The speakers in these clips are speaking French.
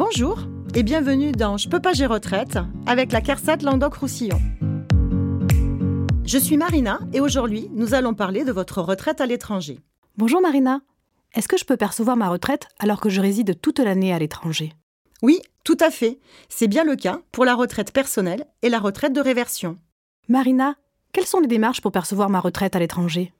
Bonjour et bienvenue dans Je peux pas gérer retraite avec la CARSAT Languedoc-Roussillon. Je suis Marina et aujourd'hui nous allons parler de votre retraite à l'étranger. Bonjour Marina. Est-ce que je peux percevoir ma retraite alors que je réside toute l'année à l'étranger? Oui, tout à fait. C'est bien le cas pour la retraite personnelle et la retraite de réversion. Marina, quelles sont les démarches pour percevoir ma retraite à l'étranger?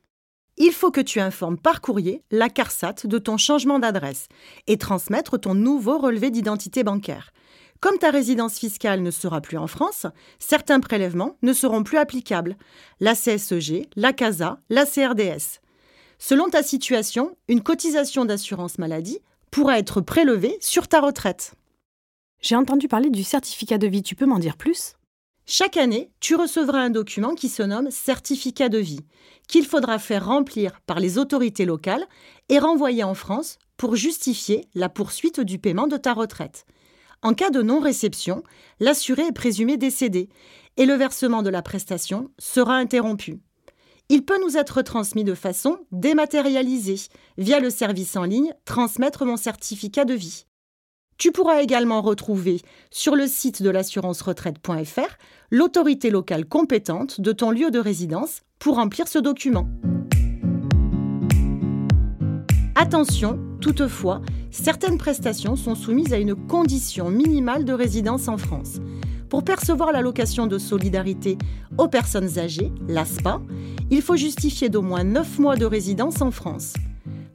Il faut que tu informes par courrier la CARSAT de ton changement d'adresse et transmettre ton nouveau relevé d'identité bancaire. Comme ta résidence fiscale ne sera plus en France, certains prélèvements ne seront plus applicables. La CSEG, la CASA, la CRDS. Selon ta situation, une cotisation d'assurance maladie pourra être prélevée sur ta retraite. J'ai entendu parler du certificat de vie, tu peux m'en dire plus? Chaque année, tu recevras un document qui se nomme certificat de vie, qu'il faudra faire remplir par les autorités locales et renvoyer en France pour justifier la poursuite du paiement de ta retraite. En cas de non-réception, l'assuré est présumé décédé et le versement de la prestation sera interrompu. Il peut nous être transmis de façon dématérialisée via le service en ligne Transmettre mon certificat de vie. Tu pourras également retrouver sur le site de l'assurance-retraite.fr l'autorité locale compétente de ton lieu de résidence pour remplir ce document. Attention, toutefois, certaines prestations sont soumises à une condition minimale de résidence en France. Pour percevoir l'allocation de solidarité aux personnes âgées, l'ASPA, il faut justifier d'au moins 9 mois de résidence en France.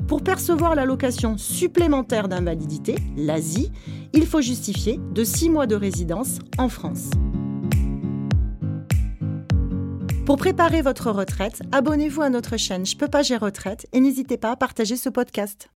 Pour percevoir l'allocation supplémentaire d'invalidité, l'ASI, il faut justifier de 6 mois de résidence en France. Pour préparer votre retraite, abonnez-vous à notre chaîne Je peux pas gérer retraite et n'hésitez pas à partager ce podcast.